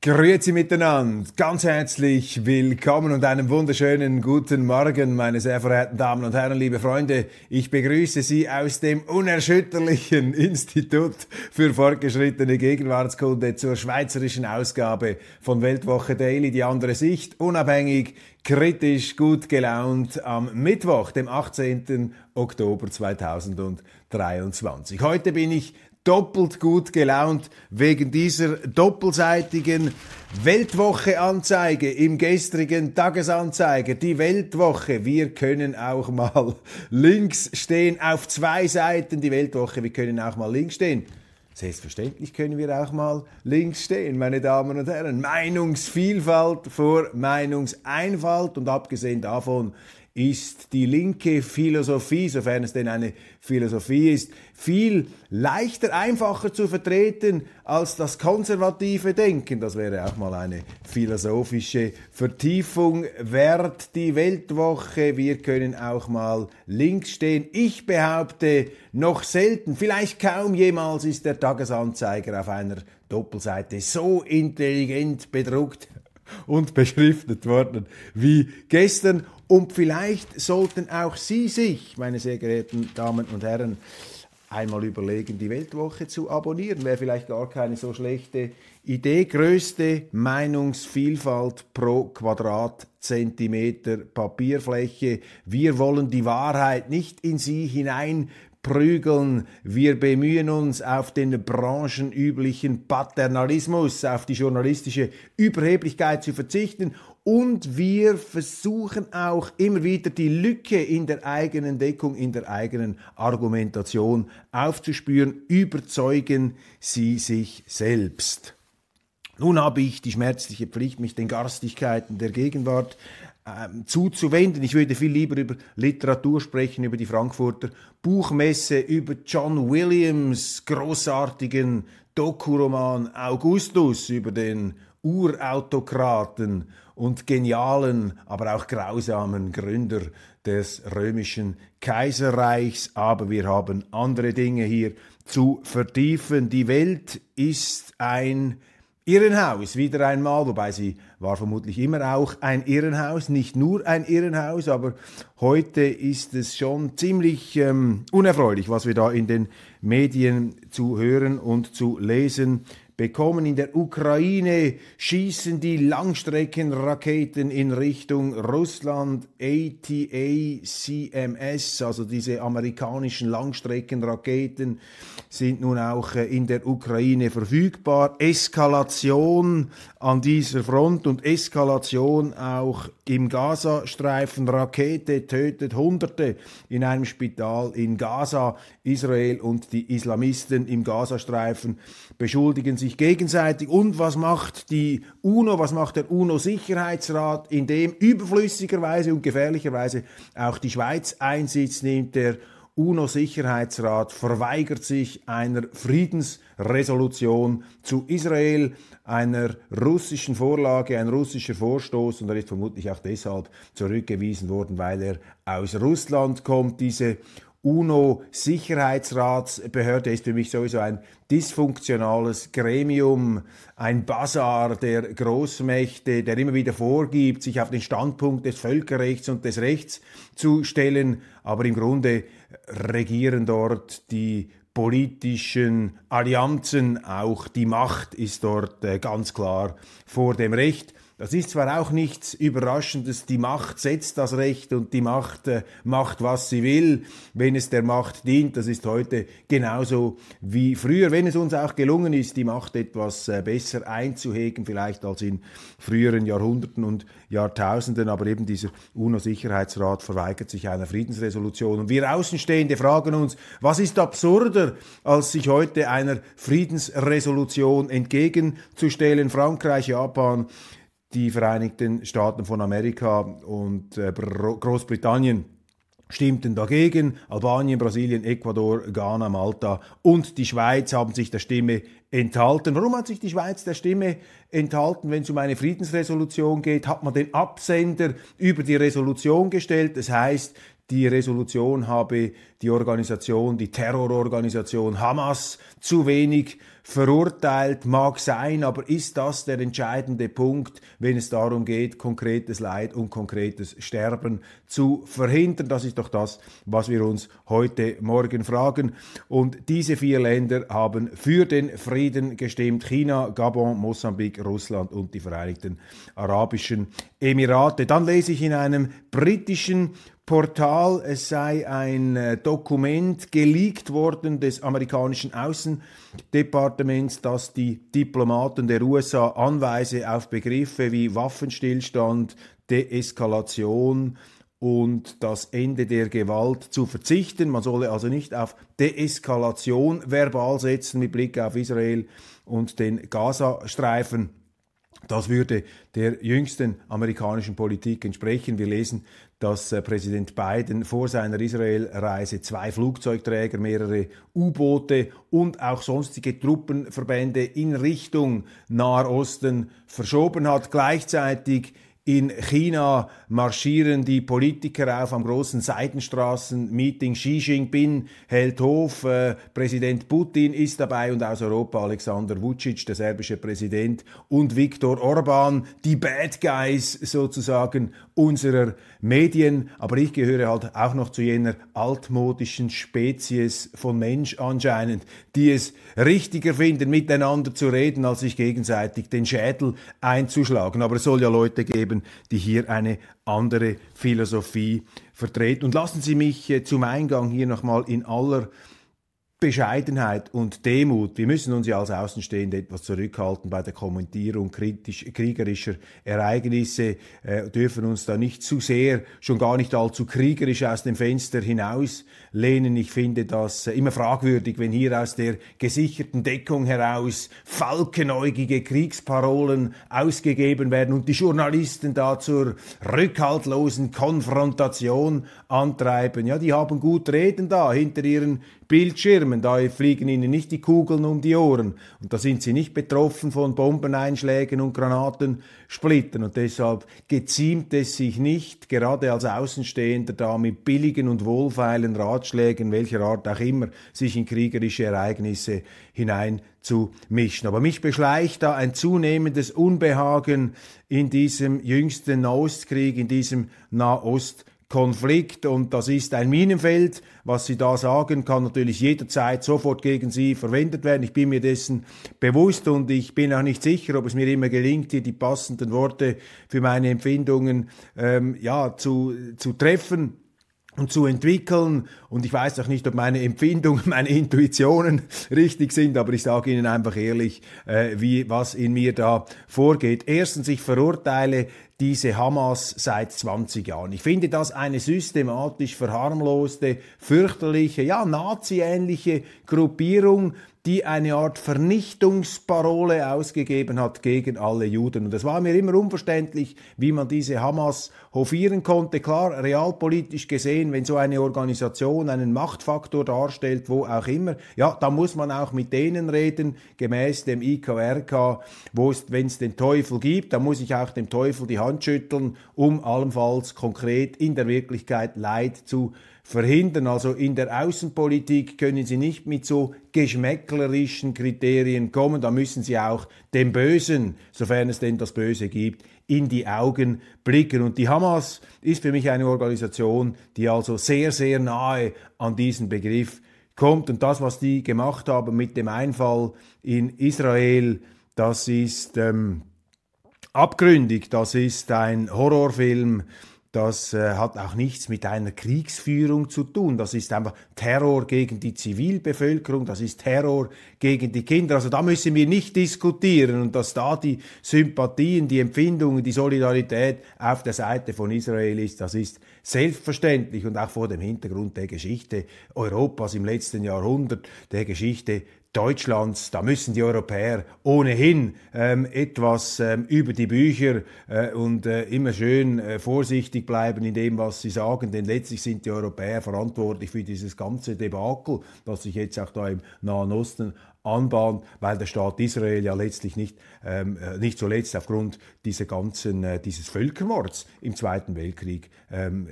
Grüezi miteinander, ganz herzlich willkommen und einen wunderschönen guten Morgen, meine sehr verehrten Damen und Herren, liebe Freunde. Ich begrüße Sie aus dem unerschütterlichen Institut für fortgeschrittene Gegenwartskunde zur schweizerischen Ausgabe von Weltwoche Daily, die andere Sicht, unabhängig, kritisch, gut gelaunt am Mittwoch, dem 18. Oktober 2023. Heute bin ich doppelt gut gelaunt wegen dieser doppelseitigen Weltwoche-Anzeige im gestrigen Tagesanzeiger. Die Weltwoche, wir können auch mal links stehen auf zwei Seiten. Die Weltwoche, wir können auch mal links stehen. Selbstverständlich können wir auch mal links stehen, meine Damen und Herren. Meinungsvielfalt vor Meinungseinfalt und abgesehen davon ist die linke Philosophie, sofern es denn eine Philosophie ist, viel leichter, einfacher zu vertreten als das konservative Denken. Das wäre auch mal eine philosophische Vertiefung wert. Die Weltwoche, wir können auch mal links stehen. Ich behaupte, noch selten, vielleicht kaum jemals ist der Tagesanzeiger auf einer Doppelseite so intelligent bedruckt und beschriftet worden wie gestern. Und vielleicht sollten auch Sie sich, meine sehr geehrten Damen und Herren, einmal überlegen, die Weltwoche zu abonnieren. Wäre vielleicht gar keine so schlechte Idee. Größte Meinungsvielfalt pro Quadratzentimeter Papierfläche. Wir wollen die Wahrheit nicht in Sie hinein prügeln. Wir bemühen uns auf den branchenüblichen Paternalismus, auf die journalistische Überheblichkeit zu verzichten und wir versuchen auch immer wieder die Lücke in der eigenen Deckung, in der eigenen Argumentation aufzuspüren. Überzeugen Sie sich selbst. Nun habe ich die schmerzliche Pflicht, mich den Garstigkeiten der Gegenwart ähm, zuzuwenden. Ich würde viel lieber über Literatur sprechen, über die Frankfurter Buchmesse, über John Williams großartigen Dokuroman Augustus, über den Urautokraten und genialen, aber auch grausamen Gründer des römischen Kaiserreichs. Aber wir haben andere Dinge hier zu vertiefen. Die Welt ist ein Irrenhaus, wieder einmal, wobei sie war vermutlich immer auch ein Irrenhaus, nicht nur ein Irrenhaus, aber heute ist es schon ziemlich ähm, unerfreulich, was wir da in den Medien zu hören und zu lesen bekommen. In der Ukraine schießen die Langstreckenraketen in Richtung Russland. ATA CMS, also diese amerikanischen Langstreckenraketen, sind nun auch äh, in der Ukraine verfügbar. Eskalation an dieser Front und Eskalation auch im Gazastreifen. Rakete tötet Hunderte in einem Spital in Gaza. Israel und die Islamisten im Gazastreifen beschuldigen sich gegenseitig. Und was macht die UNO, was macht der UNO-Sicherheitsrat, in dem überflüssigerweise und gefährlicherweise auch die Schweiz Einsitz nimmt? Der UNO-Sicherheitsrat verweigert sich einer Friedensresolution zu Israel, einer russischen Vorlage, ein russischer Vorstoß und er ist vermutlich auch deshalb zurückgewiesen worden, weil er aus Russland kommt. Diese UNO-Sicherheitsratsbehörde ist für mich sowieso ein dysfunktionales Gremium, ein Bazar der Großmächte, der immer wieder vorgibt, sich auf den Standpunkt des Völkerrechts und des Rechts zu stellen, aber im Grunde regieren dort die politischen Allianzen, auch die Macht ist dort äh, ganz klar vor dem Recht. Das ist zwar auch nichts Überraschendes, die Macht setzt das Recht und die Macht äh, macht, was sie will, wenn es der Macht dient. Das ist heute genauso wie früher, wenn es uns auch gelungen ist, die Macht etwas äh, besser einzuhegen, vielleicht als in früheren Jahrhunderten und Jahrtausenden. Aber eben dieser UNO-Sicherheitsrat verweigert sich einer Friedensresolution. Und wir Außenstehende fragen uns, was ist absurder, als sich heute einer Friedensresolution entgegenzustellen? Frankreich, Japan, die Vereinigten Staaten von Amerika und äh, Großbritannien stimmten dagegen. Albanien, Brasilien, Ecuador, Ghana, Malta und die Schweiz haben sich der Stimme enthalten. Warum hat sich die Schweiz der Stimme enthalten, wenn es um eine Friedensresolution geht? Hat man den Absender über die Resolution gestellt? Das heißt, die Resolution habe die Organisation, die Terrororganisation Hamas zu wenig verurteilt, mag sein, aber ist das der entscheidende Punkt, wenn es darum geht, konkretes Leid und konkretes Sterben zu verhindern? Das ist doch das, was wir uns heute Morgen fragen. Und diese vier Länder haben für den Frieden gestimmt. China, Gabon, Mosambik, Russland und die Vereinigten Arabischen Emirate. Dann lese ich in einem britischen Portal, es sei ein äh, Dokument geleakt worden des amerikanischen Außendepartements, das die Diplomaten der USA Anweise auf Begriffe wie Waffenstillstand, Deeskalation und das Ende der Gewalt zu verzichten. Man solle also nicht auf Deeskalation verbal setzen mit Blick auf Israel und den Gazastreifen. Das würde der jüngsten amerikanischen Politik entsprechen. Wir lesen dass äh, Präsident Biden vor seiner Israelreise zwei Flugzeugträger, mehrere U-Boote und auch sonstige Truppenverbände in Richtung Nahosten verschoben hat. Gleichzeitig in China marschieren die Politiker auf am großen Seitenstraßen-Meeting. Xi Jinping hält Hof, äh, Präsident Putin ist dabei und aus Europa Alexander Vucic, der serbische Präsident, und Viktor Orban, die Bad Guys sozusagen unserer Medien. Aber ich gehöre halt auch noch zu jener altmodischen Spezies von Mensch anscheinend, die es richtiger finden, miteinander zu reden, als sich gegenseitig den Schädel einzuschlagen. Aber es soll ja Leute geben, Menschen, die hier eine andere Philosophie vertreten. Und lassen Sie mich äh, zum Eingang hier nochmal in aller Bescheidenheit und Demut. Wir müssen uns ja als Außenstehende etwas zurückhalten bei der Kommentierung kritisch, kriegerischer Ereignisse, äh, dürfen uns da nicht zu sehr, schon gar nicht allzu kriegerisch aus dem Fenster hinaus lehnen. Ich finde das äh, immer fragwürdig, wenn hier aus der gesicherten Deckung heraus falkenäugige Kriegsparolen ausgegeben werden und die Journalisten da zur rückhaltlosen Konfrontation antreiben. Ja, die haben gut reden da hinter ihren Bildschirmen, da fliegen ihnen nicht die Kugeln um die Ohren und da sind sie nicht betroffen von Bombeneinschlägen und Granatensplittern und deshalb geziemt es sich nicht, gerade als Außenstehender da mit billigen und wohlfeilen Ratschlägen, welcher Art auch immer, sich in kriegerische Ereignisse hineinzumischen. Aber mich beschleicht da ein zunehmendes Unbehagen in diesem jüngsten Nahostkrieg, in diesem Nahost Konflikt und das ist ein Minenfeld. Was Sie da sagen, kann natürlich jederzeit sofort gegen Sie verwendet werden. Ich bin mir dessen bewusst und ich bin auch nicht sicher, ob es mir immer gelingt, hier die passenden Worte für meine Empfindungen ähm, ja, zu, zu treffen und zu entwickeln. Und ich weiß auch nicht, ob meine Empfindungen, meine Intuitionen richtig sind, aber ich sage Ihnen einfach ehrlich, äh, wie, was in mir da vorgeht. Erstens, ich verurteile diese Hamas seit 20 Jahren. Ich finde das eine systematisch verharmloste, fürchterliche, ja, nazi-ähnliche Gruppierung, die eine Art Vernichtungsparole ausgegeben hat gegen alle Juden. Und es war mir immer unverständlich, wie man diese Hamas hofieren konnte. Klar, realpolitisch gesehen, wenn so eine Organisation einen Machtfaktor darstellt, wo auch immer, ja, da muss man auch mit denen reden, gemäß dem IKRK, wo es, wenn es den Teufel gibt, da muss ich auch dem Teufel die Hand schütteln, um allenfalls konkret in der Wirklichkeit Leid zu verhindern. Also in der Außenpolitik können Sie nicht mit so geschmäcklerischen Kriterien kommen. Da müssen Sie auch dem Bösen, sofern es denn das Böse gibt, in die Augen blicken. Und die Hamas ist für mich eine Organisation, die also sehr, sehr nahe an diesen Begriff kommt. Und das, was die gemacht haben mit dem Einfall in Israel, das ist ähm, abgründig. Das ist ein Horrorfilm das äh, hat auch nichts mit einer Kriegsführung zu tun. Das ist einfach Terror gegen die Zivilbevölkerung, das ist Terror gegen die Kinder. Also da müssen wir nicht diskutieren und dass da die Sympathien, die Empfindungen, die Solidarität auf der Seite von Israel ist, das ist selbstverständlich und auch vor dem Hintergrund der Geschichte Europas im letzten Jahrhundert, der Geschichte Deutschlands, da müssen die Europäer ohnehin ähm, etwas ähm, über die Bücher äh, und äh, immer schön äh, vorsichtig bleiben in dem, was sie sagen, denn letztlich sind die Europäer verantwortlich für dieses ganze Debakel, das sich jetzt auch da im Nahen Osten anbahnt, weil der Staat Israel ja letztlich nicht, ähm, äh, nicht zuletzt aufgrund dieser ganzen, äh, dieses Völkermords im Zweiten Weltkrieg ähm,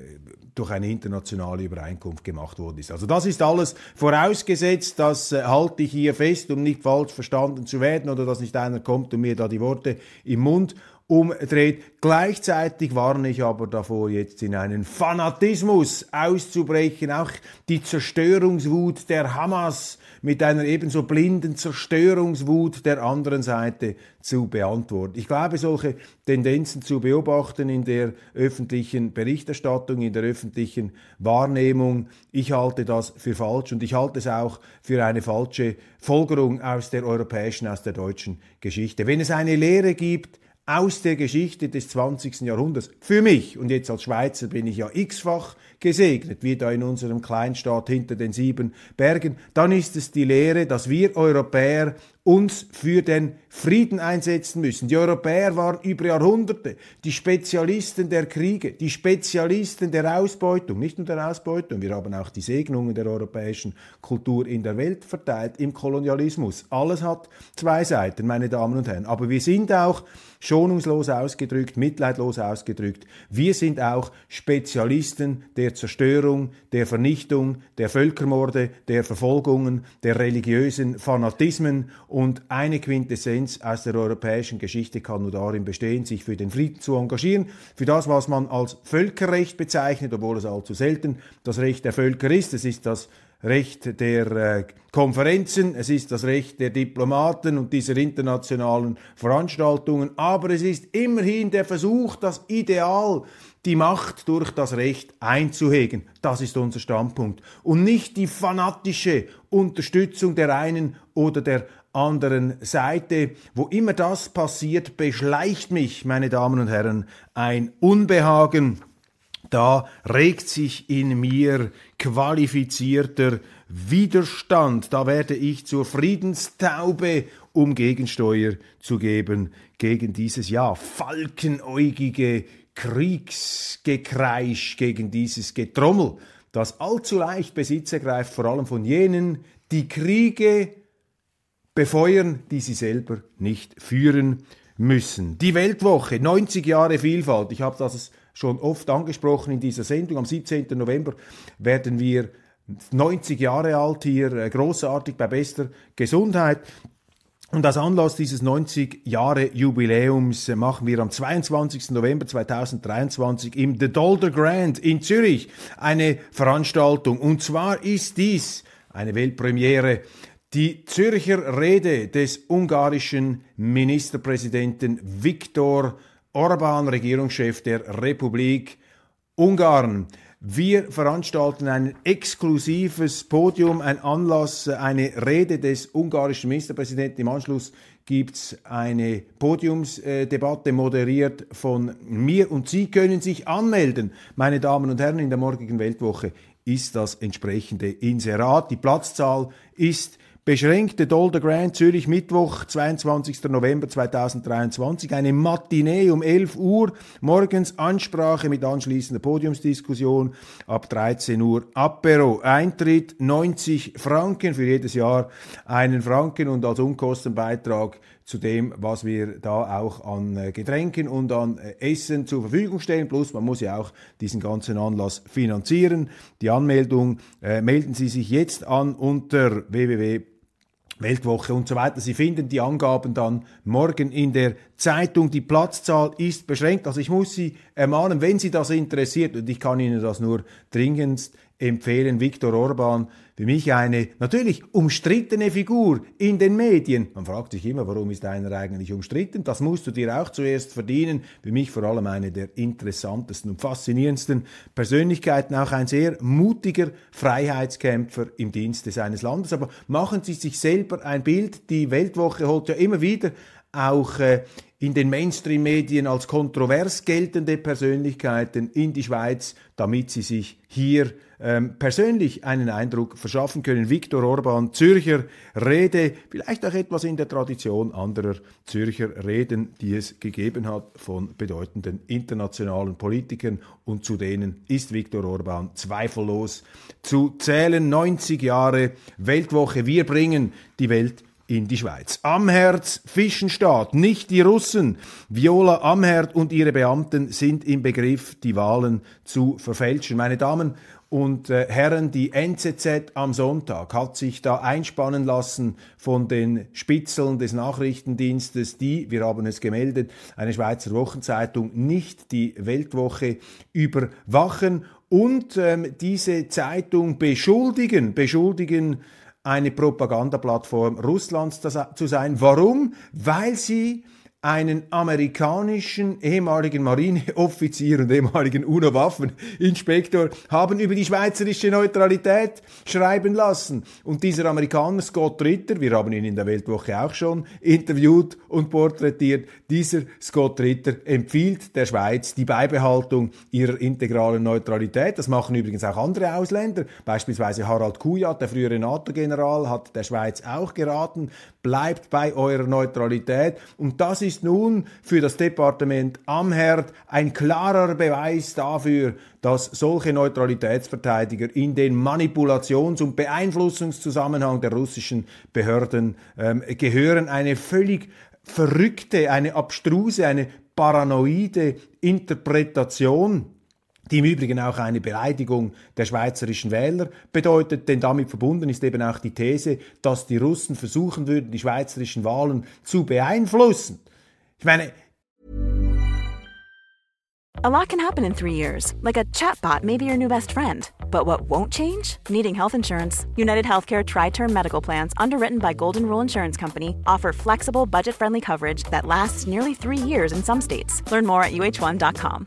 durch eine internationale Übereinkunft gemacht worden ist. Also das ist alles vorausgesetzt, das äh, halte ich hier fest, um nicht falsch verstanden zu werden oder dass nicht einer kommt und mir da die Worte im Mund umdreht. Gleichzeitig warne ich aber davor, jetzt in einen Fanatismus auszubrechen. Auch die Zerstörungswut der Hamas mit einer ebenso blinden Zerstörungswut der anderen Seite zu beantworten. Ich glaube, solche Tendenzen zu beobachten in der öffentlichen Berichterstattung, in der öffentlichen Wahrnehmung, ich halte das für falsch und ich halte es auch für eine falsche Folgerung aus der europäischen, aus der deutschen Geschichte. Wenn es eine Lehre gibt, aus der Geschichte des 20. Jahrhunderts. Für mich, und jetzt als Schweizer bin ich ja x-fach gesegnet, wie da in unserem Kleinstaat hinter den sieben Bergen, dann ist es die Lehre, dass wir Europäer uns für den Frieden einsetzen müssen. Die Europäer waren über Jahrhunderte die Spezialisten der Kriege, die Spezialisten der Ausbeutung, nicht nur der Ausbeutung, wir haben auch die Segnungen der europäischen Kultur in der Welt verteilt, im Kolonialismus. Alles hat zwei Seiten, meine Damen und Herren. Aber wir sind auch schonungslos ausgedrückt, mitleidlos ausgedrückt, wir sind auch Spezialisten der Zerstörung, der Vernichtung, der Völkermorde, der Verfolgungen, der religiösen Fanatismen und eine Quintessenz aus der europäischen Geschichte kann nur darin bestehen, sich für den Frieden zu engagieren, für das, was man als Völkerrecht bezeichnet, obwohl es allzu selten das Recht der Völker ist. Es ist das Recht der äh, Konferenzen, es ist das Recht der Diplomaten und dieser internationalen Veranstaltungen, aber es ist immerhin der Versuch, das Ideal, die Macht durch das Recht einzuhegen. Das ist unser Standpunkt. Und nicht die fanatische Unterstützung der einen oder der anderen Seite. Wo immer das passiert, beschleicht mich, meine Damen und Herren, ein Unbehagen. Da regt sich in mir qualifizierter Widerstand. Da werde ich zur Friedenstaube, um Gegensteuer zu geben gegen dieses ja falkenäugige Kriegsgekreisch, gegen dieses Getrommel, das allzu leicht Besitz ergreift, vor allem von jenen, die Kriege befeuern, die sie selber nicht führen müssen. Die Weltwoche, 90 Jahre Vielfalt. Ich habe das schon oft angesprochen in dieser Sendung. Am 17. November werden wir 90 Jahre alt hier, äh, großartig bei bester Gesundheit. Und als Anlass dieses 90 Jahre Jubiläums äh, machen wir am 22. November 2023 im The Dolder Grand in Zürich eine Veranstaltung. Und zwar ist dies eine Weltpremiere die Zürcher Rede des ungarischen Ministerpräsidenten Viktor Orban, Regierungschef der Republik Ungarn. Wir veranstalten ein exklusives Podium, ein Anlass, eine Rede des ungarischen Ministerpräsidenten. Im Anschluss gibt's eine Podiumsdebatte moderiert von mir und Sie können sich anmelden, meine Damen und Herren, in der morgigen Weltwoche ist das entsprechende Inserat. Die Platzzahl ist beschränkte Dolder Grand Zürich Mittwoch, 22. November 2023, eine Matinee um 11 Uhr, morgens Ansprache mit anschließender Podiumsdiskussion, ab 13 Uhr Apero, Eintritt 90 Franken für jedes Jahr, einen Franken und als Unkostenbeitrag zu dem, was wir da auch an äh, Getränken und an äh, Essen zur Verfügung stellen. Plus, man muss ja auch diesen ganzen Anlass finanzieren. Die Anmeldung äh, melden Sie sich jetzt an unter www Weltwoche und so weiter. Sie finden die Angaben dann morgen in der Zeitung. Die Platzzahl ist beschränkt. Also ich muss Sie ermahnen, wenn Sie das interessiert, und ich kann Ihnen das nur dringendst empfehlen. Viktor Orban, für mich eine natürlich umstrittene Figur in den Medien. Man fragt sich immer, warum ist einer eigentlich umstritten? Das musst du dir auch zuerst verdienen. Für mich vor allem eine der interessantesten und faszinierendsten Persönlichkeiten, auch ein sehr mutiger Freiheitskämpfer im Dienste seines Landes. Aber machen Sie sich selber ein Bild. Die Weltwoche holt ja immer wieder auch äh, in den Mainstream-Medien als kontrovers geltende Persönlichkeiten in die Schweiz, damit sie sich hier ähm, persönlich einen Eindruck verschaffen können. Viktor Orban, Zürcher Rede, vielleicht auch etwas in der Tradition anderer Zürcher Reden, die es gegeben hat von bedeutenden internationalen Politikern und zu denen ist Viktor Orban zweifellos zu zählen. 90 Jahre Weltwoche, wir bringen die Welt in die Schweiz. Amherz Fischenstaat, nicht die Russen. Viola Amherd und ihre Beamten sind im Begriff, die Wahlen zu verfälschen. Meine Damen und äh, Herren, die NZZ am Sonntag hat sich da einspannen lassen von den Spitzeln des Nachrichtendienstes, die, wir haben es gemeldet, eine Schweizer Wochenzeitung nicht die Weltwoche überwachen und ähm, diese Zeitung beschuldigen, beschuldigen eine Propagandaplattform Russlands zu sein. Warum? Weil sie einen amerikanischen ehemaligen Marineoffizier und ehemaligen UNO-Waffeninspektor haben über die schweizerische Neutralität schreiben lassen. Und dieser Amerikaner, Scott Ritter, wir haben ihn in der Weltwoche auch schon interviewt und porträtiert, dieser Scott Ritter empfiehlt der Schweiz die Beibehaltung ihrer integralen Neutralität. Das machen übrigens auch andere Ausländer. Beispielsweise Harald Kujat, der frühere NATO-General, hat der Schweiz auch geraten, bleibt bei eurer Neutralität. Und das ist nun für das Departement am Herd ein klarer Beweis dafür, dass solche Neutralitätsverteidiger in den Manipulations- und Beeinflussungszusammenhang der russischen Behörden ähm, gehören. Eine völlig verrückte, eine abstruse, eine paranoide Interpretation die im Übrigen auch eine Beleidigung der schweizerischen Wähler bedeutet, denn damit verbunden ist eben auch die These, dass die Russen versuchen würden, die schweizerischen Wahlen zu beeinflussen. Ich meine, A lot can happen in three years, like a chatbot may be your new best friend. But what won't change? Needing health insurance. United Healthcare Tri Term Medical Plans, underwritten by Golden Rule Insurance Company, offer flexible, budget friendly coverage that lasts nearly three years in some states. Learn more at uh1.com.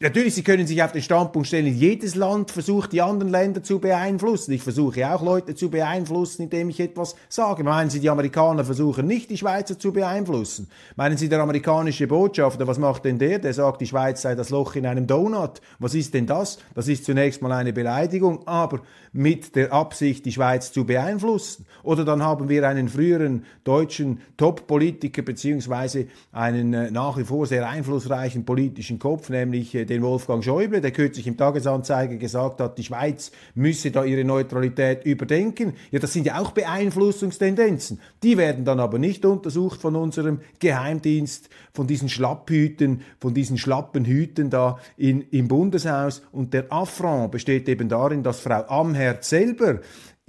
Natürlich, Sie können sich auf den Standpunkt stellen, jedes Land versucht, die anderen Länder zu beeinflussen. Ich versuche auch Leute zu beeinflussen, indem ich etwas sage. Meinen Sie, die Amerikaner versuchen nicht, die Schweizer zu beeinflussen? Meinen Sie, der amerikanische Botschafter, was macht denn der? Der sagt, die Schweiz sei das Loch in einem Donut. Was ist denn das? Das ist zunächst mal eine Beleidigung, aber mit der Absicht, die Schweiz zu beeinflussen. Oder dann haben wir einen früheren deutschen Top-Politiker beziehungsweise einen äh, nach wie vor sehr einflussreichen politischen Kopf, nämlich äh, den Wolfgang Schäuble, der kürzlich im Tagesanzeiger gesagt hat, die Schweiz müsse da ihre Neutralität überdenken. Ja, das sind ja auch Beeinflussungstendenzen. Die werden dann aber nicht untersucht von unserem Geheimdienst, von diesen Schlapphüten, von diesen schlappen Hüten da in, im Bundeshaus. Und der Affront besteht eben darin, dass Frau Amherd selber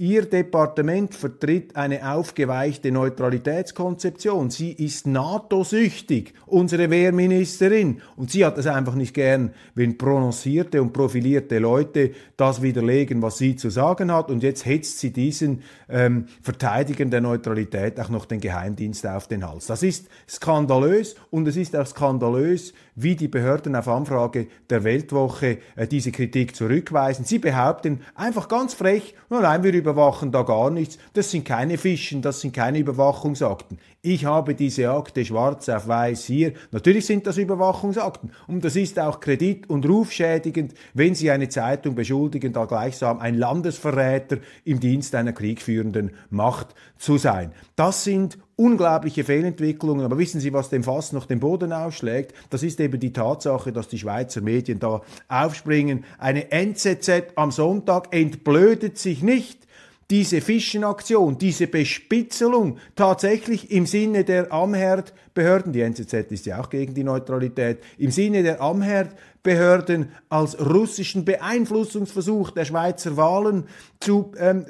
Ihr Departement vertritt eine aufgeweichte Neutralitätskonzeption. Sie ist NATO-süchtig, unsere Wehrministerin. Und sie hat es einfach nicht gern, wenn prononcierte und profilierte Leute das widerlegen, was sie zu sagen hat. Und jetzt hetzt sie diesen ähm, Verteidigern der Neutralität auch noch den Geheimdienst auf den Hals. Das ist skandalös und es ist auch skandalös, wie die Behörden auf Anfrage der Weltwoche äh, diese Kritik zurückweisen. Sie behaupten einfach ganz frech, nein, wir überwachen da gar nichts, das sind keine Fischen, das sind keine Überwachungsakten. Ich habe diese Akte schwarz auf weiß hier. Natürlich sind das Überwachungsakten und das ist auch kredit- und rufschädigend, wenn Sie eine Zeitung beschuldigen, da gleichsam ein Landesverräter im Dienst einer kriegführenden Macht zu sein. Das sind unglaubliche Fehlentwicklungen. Aber wissen Sie, was dem Fass noch den Boden ausschlägt? Das ist eben die Tatsache, dass die Schweizer Medien da aufspringen. Eine NZZ am Sonntag entblödet sich nicht diese Fischenaktion, diese Bespitzelung tatsächlich im Sinne der Amherd-Behörden, die NZZ ist ja auch gegen die Neutralität, im Sinne der Amherd-Behörden als russischen Beeinflussungsversuch der Schweizer Wahlen zu, ähm,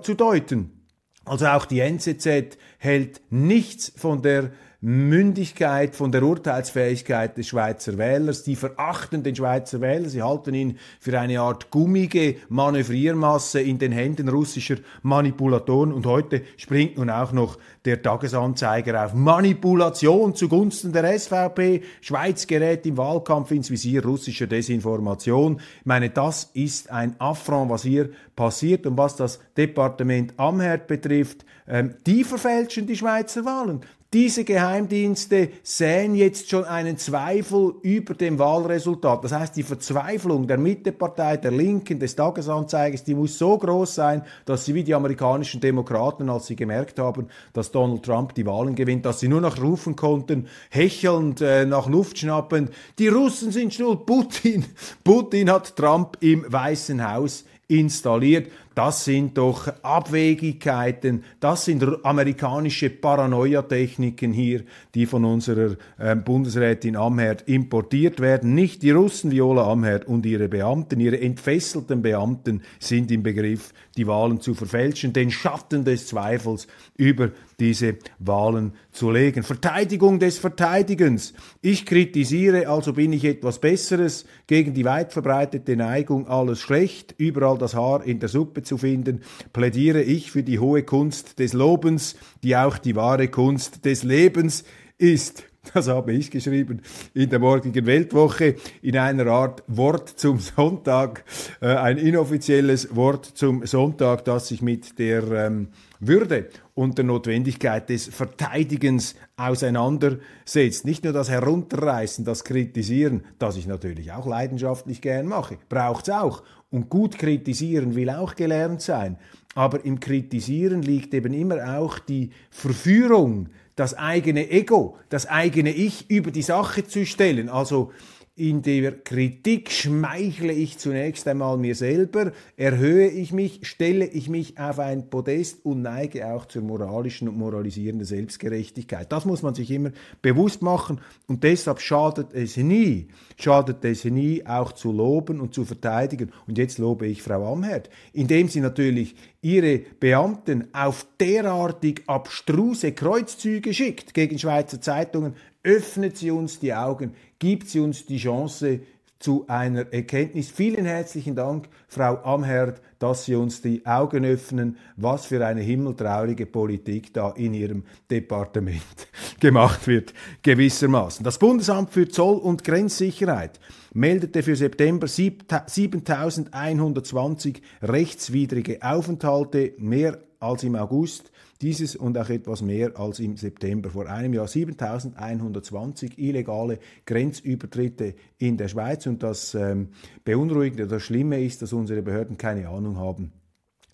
zu deuten. Also auch die NZZ hält nichts von der Mündigkeit, von der Urteilsfähigkeit des Schweizer Wählers. Die verachten den Schweizer Wähler, sie halten ihn für eine Art gummige Manövriermasse in den Händen russischer Manipulatoren. Und heute springt nun auch noch der Tagesanzeiger auf Manipulation zugunsten der SVP. Schweiz gerät im Wahlkampf ins Visier russischer Desinformation. Ich meine, das ist ein Affront, was hier passiert und was das Departement Amherd betrifft. Ähm, die verfälschen die Schweizer Wahlen. Diese Geheimdienste säen jetzt schon einen Zweifel über dem Wahlresultat. Das heißt, die Verzweiflung der Mittepartei, der Linken, des Tagesanzeigers, die muss so groß sein, dass sie wie die amerikanischen Demokraten, als sie gemerkt haben, dass Donald Trump die Wahlen gewinnt, dass sie nur noch rufen konnten, hechelnd, äh, nach Luft schnappend, die Russen sind schuld, Putin, Putin hat Trump im Weißen Haus installiert. Das sind doch Abwegigkeiten, das sind amerikanische Paranoia-Techniken hier, die von unserer äh, Bundesrätin Amherd importiert werden. Nicht die Russen, Viola Amherd und ihre Beamten, ihre entfesselten Beamten sind im Begriff, die Wahlen zu verfälschen, den Schatten des Zweifels über diese Wahlen zu legen. Verteidigung des Verteidigens. Ich kritisiere, also bin ich etwas Besseres gegen die weit verbreitete Neigung, alles schlecht, überall das Haar in der Suppe zu finden, plädiere ich für die hohe Kunst des Lobens, die auch die wahre Kunst des Lebens ist. Das habe ich geschrieben in der morgigen Weltwoche in einer Art Wort zum Sonntag, äh, ein inoffizielles Wort zum Sonntag, das sich mit der ähm, Würde und der Notwendigkeit des Verteidigens auseinandersetzt. Nicht nur das Herunterreißen, das Kritisieren, das ich natürlich auch leidenschaftlich gern mache, braucht's auch. Und gut kritisieren will auch gelernt sein. Aber im Kritisieren liegt eben immer auch die Verführung, das eigene Ego, das eigene Ich über die Sache zu stellen. Also in der Kritik schmeichle ich zunächst einmal mir selber, erhöhe ich mich, stelle ich mich auf ein Podest und neige auch zur moralischen und moralisierenden Selbstgerechtigkeit. Das muss man sich immer bewusst machen und deshalb schadet es nie, schadet es nie auch zu loben und zu verteidigen. Und jetzt lobe ich Frau Amherd, indem sie natürlich ihre Beamten auf derartig abstruse Kreuzzüge schickt gegen Schweizer Zeitungen, öffnet sie uns die Augen, gibt sie uns die Chance zu einer Erkenntnis. Vielen herzlichen Dank, Frau Amherd, dass Sie uns die Augen öffnen, was für eine himmeltraurige Politik da in Ihrem Departement gemacht wird, gewissermaßen. Das Bundesamt für Zoll- und Grenzsicherheit meldete für September 7120 rechtswidrige Aufenthalte, mehr als im August. Dieses und auch etwas mehr als im September vor einem Jahr. 7120 illegale Grenzübertritte in der Schweiz. Und das ähm, Beunruhigende, das Schlimme ist, dass unsere Behörden keine Ahnung haben,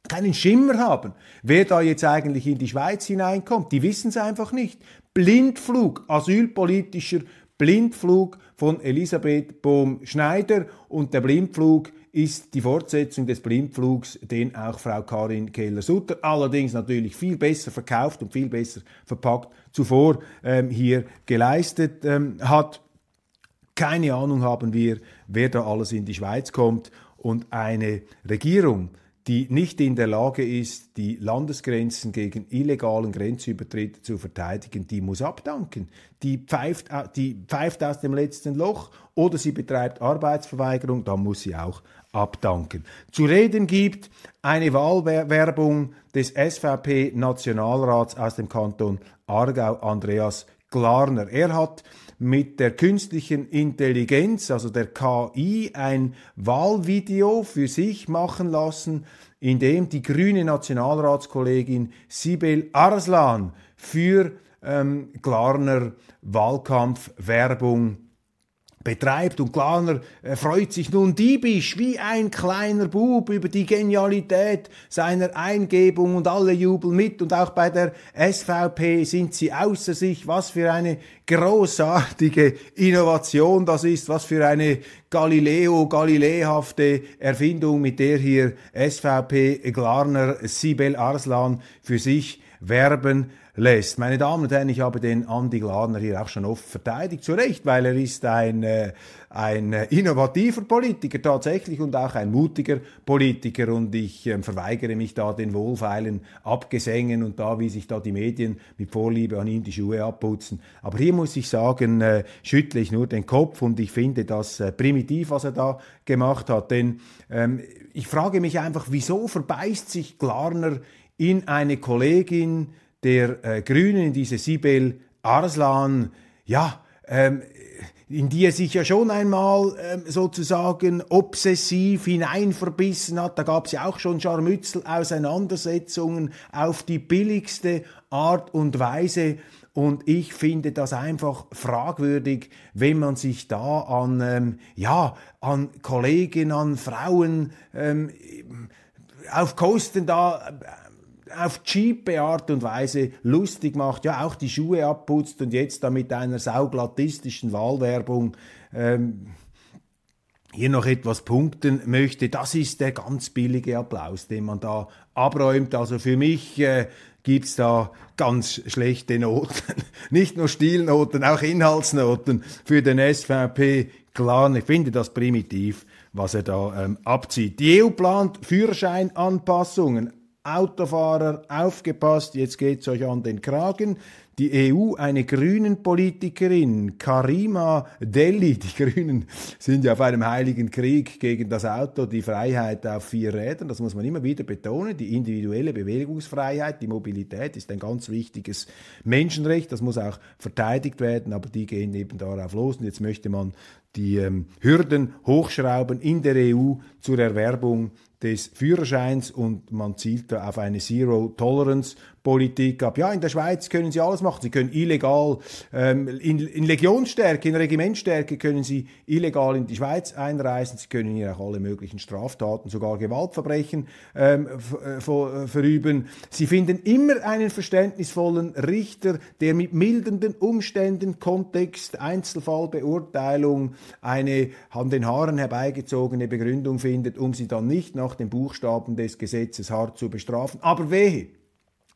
keinen Schimmer haben, wer da jetzt eigentlich in die Schweiz hineinkommt. Die wissen es einfach nicht. Blindflug, asylpolitischer Blindflug von Elisabeth Bohm-Schneider und der Blindflug ist die Fortsetzung des Blindflugs, den auch Frau Karin Keller-Sutter, allerdings natürlich viel besser verkauft und viel besser verpackt, zuvor ähm, hier geleistet ähm, hat. Keine Ahnung haben wir, wer da alles in die Schweiz kommt und eine Regierung, die nicht in der Lage ist, die Landesgrenzen gegen illegalen Grenzübertritt zu verteidigen, die muss abdanken. Die pfeift, die pfeift aus dem letzten Loch oder sie betreibt Arbeitsverweigerung, dann muss sie auch abdanken. Zu reden gibt eine Wahlwerbung des SVP-Nationalrats aus dem Kanton Aargau, Andreas Glarner. Er hat mit der künstlichen Intelligenz, also der KI, ein Wahlvideo für sich machen lassen, in dem die grüne Nationalratskollegin Sibel Arslan für ähm, Glarner Wahlkampfwerbung betreibt. Und Glaner äh, freut sich nun diebisch wie ein kleiner Bub über die Genialität seiner Eingebung und alle jubeln mit. Und auch bei der SVP sind sie außer sich. Was für eine großartige Innovation das ist, was für eine Galileo, Galileehafte Erfindung, mit der hier SVP Glarner Sibel Arslan für sich werben lässt. Meine Damen und Herren, ich habe den Andi Gladner hier auch schon oft verteidigt, zu Recht, weil er ist ein, äh, ein äh, innovativer Politiker tatsächlich und auch ein mutiger Politiker und ich äh, verweigere mich da den wohlfeilen Abgesängen und da, wie sich da die Medien mit Vorliebe an ihm die Schuhe abputzen. Aber hier muss ich sagen, äh, schüttle ich nur den Kopf und ich finde das äh, primitiv, was er da gemacht hat, denn ähm, ich frage mich einfach, wieso verbeißt sich Glarner in eine Kollegin, der äh, Grünen, diese Sibel Arslan, ja, ähm, in die er sich ja schon einmal ähm, sozusagen obsessiv hineinverbissen hat. Da gab es ja auch schon Scharmützel, Auseinandersetzungen auf die billigste Art und Weise. Und ich finde das einfach fragwürdig, wenn man sich da an, ähm, ja, an Kollegen, an Frauen ähm, auf Kosten da auf cheape Art und Weise lustig macht, ja auch die Schuhe abputzt und jetzt da mit einer sauglattistischen Wahlwerbung ähm, hier noch etwas punkten möchte, das ist der ganz billige Applaus, den man da abräumt. Also für mich äh, gibt's da ganz schlechte Noten, nicht nur Stilnoten, auch Inhaltsnoten für den SVP. Klar, ich finde das primitiv, was er da ähm, abzieht. Die EU plant Führerscheinanpassungen Autofahrer, aufgepasst, jetzt geht's euch an den Kragen. Die EU, eine grünen Politikerin, Karima Delli, die Grünen sind ja auf einem heiligen Krieg gegen das Auto, die Freiheit auf vier Rädern, das muss man immer wieder betonen, die individuelle Bewegungsfreiheit, die Mobilität ist ein ganz wichtiges Menschenrecht, das muss auch verteidigt werden, aber die gehen eben darauf los. Und jetzt möchte man die ähm, Hürden hochschrauben in der EU zur Erwerbung des Führerscheins und man zielt da auf eine Zero-Tolerance Politik ab. Ja, in der Schweiz können sie alles machen. Sie können illegal, ähm, in, in Legionsstärke, in Regimentstärke können sie illegal in die Schweiz einreisen. Sie können hier auch alle möglichen Straftaten, sogar Gewaltverbrechen ähm, äh, äh, verüben. Sie finden immer einen verständnisvollen Richter, der mit mildernden Umständen, Kontext, Einzelfallbeurteilung eine an den Haaren herbeigezogene Begründung findet, um sie dann nicht nach dem Buchstaben des Gesetzes hart zu bestrafen. Aber wehe,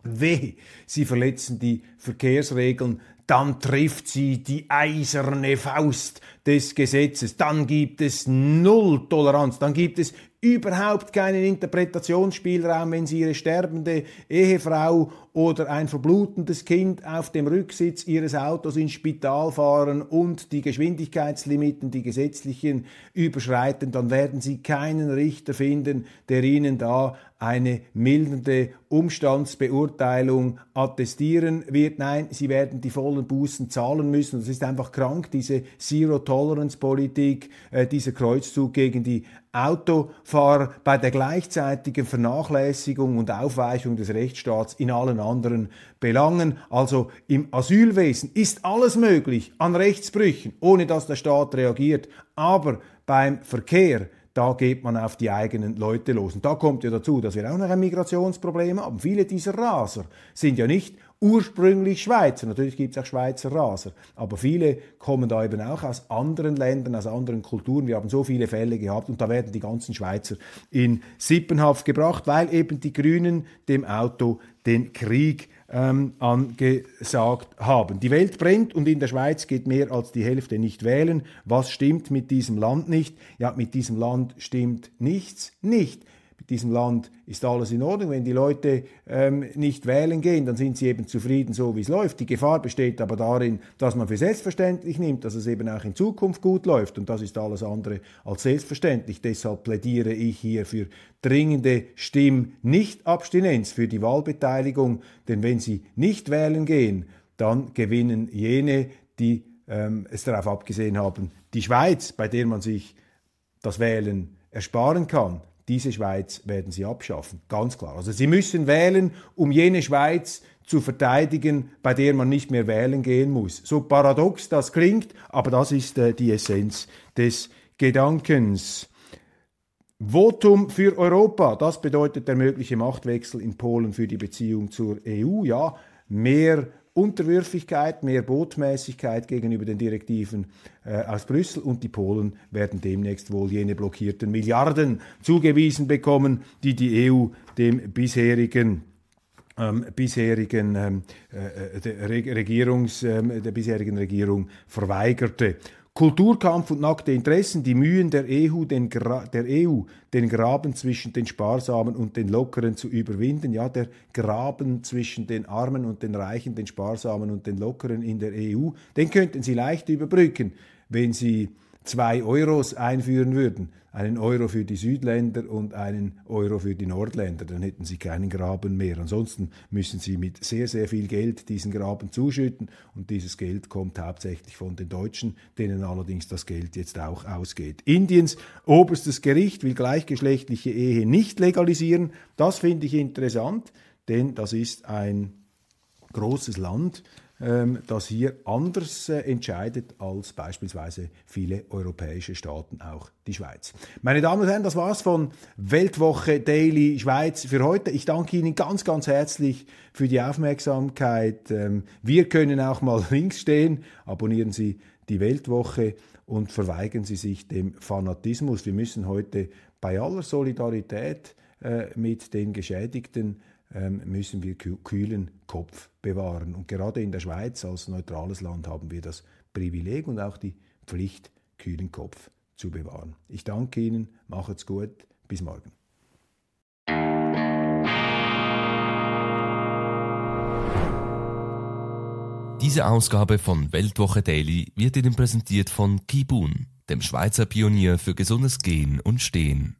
Weh, sie verletzen die Verkehrsregeln, dann trifft sie die eiserne Faust des Gesetzes, dann gibt es Null Toleranz, dann gibt es überhaupt keinen Interpretationsspielraum, wenn sie ihre sterbende Ehefrau oder ein verblutendes Kind auf dem Rücksitz ihres Autos ins Spital fahren und die Geschwindigkeitslimiten, die gesetzlichen, überschreiten, dann werden sie keinen Richter finden, der ihnen da eine mildernde Umstandsbeurteilung attestieren wird. Nein, sie werden die vollen Bußen zahlen müssen. Das ist einfach krank, diese Zero-Tolerance-Politik, äh, dieser Kreuzzug gegen die Autofahrer bei der gleichzeitigen Vernachlässigung und Aufweichung des Rechtsstaats in allen anderen Belangen. Also im Asylwesen ist alles möglich an Rechtsbrüchen, ohne dass der Staat reagiert. Aber beim Verkehr, da geht man auf die eigenen Leute los. Und da kommt ja dazu, dass wir auch noch ein Migrationsproblem haben. Viele dieser Raser sind ja nicht ursprünglich Schweizer. Natürlich gibt es auch Schweizer Raser, aber viele kommen da eben auch aus anderen Ländern, aus anderen Kulturen. Wir haben so viele Fälle gehabt und da werden die ganzen Schweizer in Sippenhaft gebracht, weil eben die Grünen dem Auto den Krieg ähm, angesagt haben. Die Welt brennt und in der Schweiz geht mehr als die Hälfte nicht wählen. Was stimmt mit diesem Land nicht? Ja, mit diesem Land stimmt nichts nicht diesem Land ist alles in Ordnung. Wenn die Leute ähm, nicht wählen gehen, dann sind sie eben zufrieden, so wie es läuft. Die Gefahr besteht aber darin, dass man für selbstverständlich nimmt, dass es eben auch in Zukunft gut läuft. Und das ist alles andere als selbstverständlich. Deshalb plädiere ich hier für dringende Stimm-Nicht-Abstinenz für die Wahlbeteiligung. Denn wenn sie nicht wählen gehen, dann gewinnen jene, die ähm, es darauf abgesehen haben, die Schweiz, bei der man sich das Wählen ersparen kann, diese Schweiz werden sie abschaffen, ganz klar. Also sie müssen wählen, um jene Schweiz zu verteidigen, bei der man nicht mehr wählen gehen muss. So paradox das klingt, aber das ist äh, die Essenz des Gedankens. Votum für Europa, das bedeutet der mögliche Machtwechsel in Polen für die Beziehung zur EU. Ja, mehr Unterwürfigkeit, mehr Botmäßigkeit gegenüber den Direktiven äh, aus Brüssel und die Polen werden demnächst wohl jene blockierten Milliarden zugewiesen bekommen, die die EU dem bisherigen ähm, bisherigen ähm, äh, der Regierungs, ähm, der bisherigen Regierung verweigerte. Kulturkampf und nackte Interessen, die Mühen der EU, den, der EU, den Graben zwischen den Sparsamen und den Lockeren zu überwinden. Ja, der Graben zwischen den Armen und den Reichen, den Sparsamen und den Lockeren in der EU, den könnten Sie leicht überbrücken, wenn Sie zwei Euros einführen würden, einen Euro für die Südländer und einen Euro für die Nordländer, dann hätten sie keinen Graben mehr. Ansonsten müssen sie mit sehr, sehr viel Geld diesen Graben zuschütten und dieses Geld kommt hauptsächlich von den Deutschen, denen allerdings das Geld jetzt auch ausgeht. Indiens oberstes Gericht will gleichgeschlechtliche Ehe nicht legalisieren. Das finde ich interessant, denn das ist ein großes Land, ähm, das hier anders äh, entscheidet als beispielsweise viele europäische Staaten, auch die Schweiz. Meine Damen und Herren, das war's von Weltwoche Daily Schweiz für heute. Ich danke Ihnen ganz, ganz herzlich für die Aufmerksamkeit. Ähm, wir können auch mal links stehen. Abonnieren Sie die Weltwoche und verweigern Sie sich dem Fanatismus. Wir müssen heute bei aller Solidarität äh, mit den Geschädigten müssen wir kühlen Kopf bewahren. Und gerade in der Schweiz als neutrales Land haben wir das Privileg und auch die Pflicht, kühlen Kopf zu bewahren. Ich danke Ihnen, macht's gut, bis morgen. Diese Ausgabe von Weltwoche Daily wird Ihnen präsentiert von Kibun, dem Schweizer Pionier für gesundes Gehen und Stehen.